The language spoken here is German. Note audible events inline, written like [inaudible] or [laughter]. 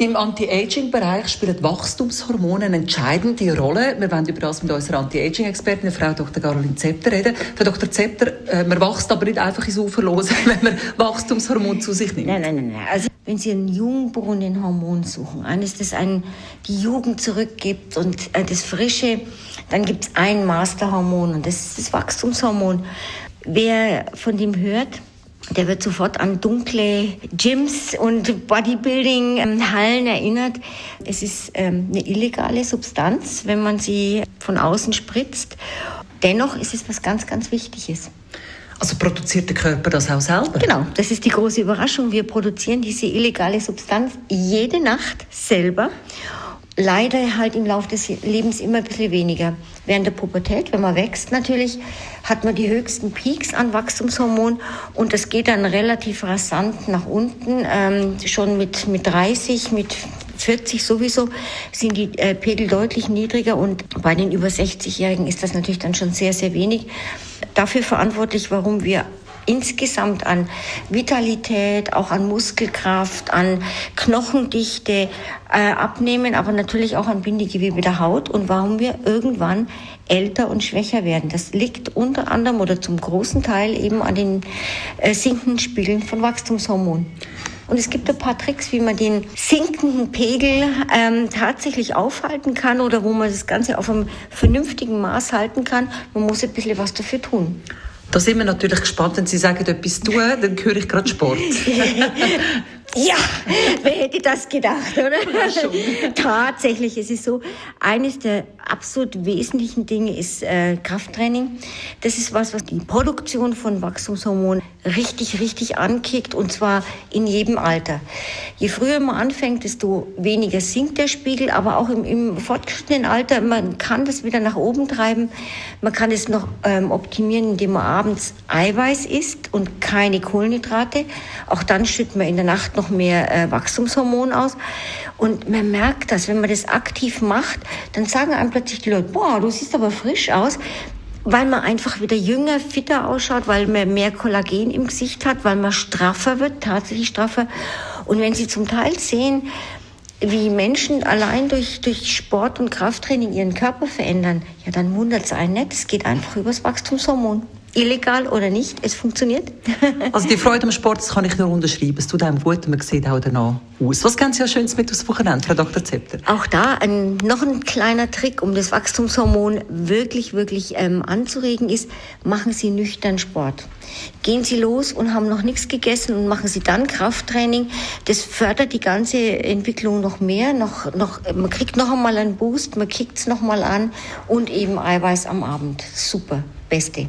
im Anti-Aging-Bereich spielen Wachstumshormone eine entscheidende Rolle. Wir wollen über das mit unserer Anti-Aging-Expertin, Frau Dr. Caroline Zepter, reden. Frau Dr. Zepter, äh, man wächst aber nicht einfach ins Uferlose, [laughs] wenn man Wachstumshormone zu sich nimmt. Nein, nein, nein. Also, wenn Sie ein jungbrunnen Hormon suchen, eines, das einen die Jugend zurückgibt und äh, das Frische, dann gibt es ein Masterhormon und das ist das Wachstumshormon. Wer von dem hört, der wird sofort an dunkle Gyms und Bodybuilding-Hallen erinnert. Es ist ähm, eine illegale Substanz, wenn man sie von außen spritzt. Dennoch ist es was ganz, ganz Wichtiges. Also produziert der Körper das auch selber? Genau, das ist die große Überraschung. Wir produzieren diese illegale Substanz jede Nacht selber leider halt im Laufe des Lebens immer ein bisschen weniger. Während der Pubertät, wenn man wächst natürlich, hat man die höchsten Peaks an Wachstumshormon und das geht dann relativ rasant nach unten. Ähm, schon mit, mit 30, mit 40 sowieso sind die äh, Pegel deutlich niedriger und bei den über 60-Jährigen ist das natürlich dann schon sehr, sehr wenig. Dafür verantwortlich, warum wir insgesamt an Vitalität, auch an Muskelkraft, an Knochendichte äh, abnehmen, aber natürlich auch an Bindegewebe der Haut und warum wir irgendwann älter und schwächer werden. Das liegt unter anderem oder zum großen Teil eben an den äh, sinkenden Spiegeln von Wachstumshormonen. Und es gibt ein paar Tricks, wie man den sinkenden Pegel ähm, tatsächlich aufhalten kann oder wo man das Ganze auf einem vernünftigen Maß halten kann. Man muss ein bisschen was dafür tun. Da sind wir natürlich gespannt, wenn Sie sagen, etwas tun, dann höre ich gerade Sport. [laughs] Ja, wer hätte das gedacht, oder? [laughs] Tatsächlich, es ist so, eines der absolut wesentlichen Dinge ist äh, Krafttraining. Das ist was, was die Produktion von Wachstumshormonen richtig, richtig ankickt und zwar in jedem Alter. Je früher man anfängt, desto weniger sinkt der Spiegel, aber auch im, im fortgeschrittenen Alter, man kann das wieder nach oben treiben. Man kann es noch ähm, optimieren, indem man abends Eiweiß isst und keine Kohlenhydrate. Auch dann schüttet man in der Nacht noch mehr äh, Wachstumshormon aus. Und man merkt das, wenn man das aktiv macht, dann sagen einem plötzlich die Leute, boah, du siehst aber frisch aus weil man einfach wieder jünger, fitter ausschaut, weil man mehr Kollagen im Gesicht hat, weil man straffer wird, tatsächlich straffer. Und wenn Sie zum Teil sehen, wie Menschen allein durch, durch Sport und Krafttraining ihren Körper verändern, ja, dann wundert es einen nicht. Es geht einfach übers Wachstumshormon illegal oder nicht, es funktioniert. [laughs] also die Freude am Sport, das kann ich nur unterschreiben. Es tut einem gut und man sieht auch danach aus. Was ganz ja Schönes mit aufs Wochenende, Frau Dr. Zepter? Auch da ein, noch ein kleiner Trick, um das Wachstumshormon wirklich, wirklich ähm, anzuregen, ist, machen Sie nüchtern Sport. Gehen Sie los und haben noch nichts gegessen und machen Sie dann Krafttraining. Das fördert die ganze Entwicklung noch mehr. Noch, noch, man kriegt noch einmal einen Boost, man kickt es noch mal an und eben Eiweiß am Abend. Super, beste.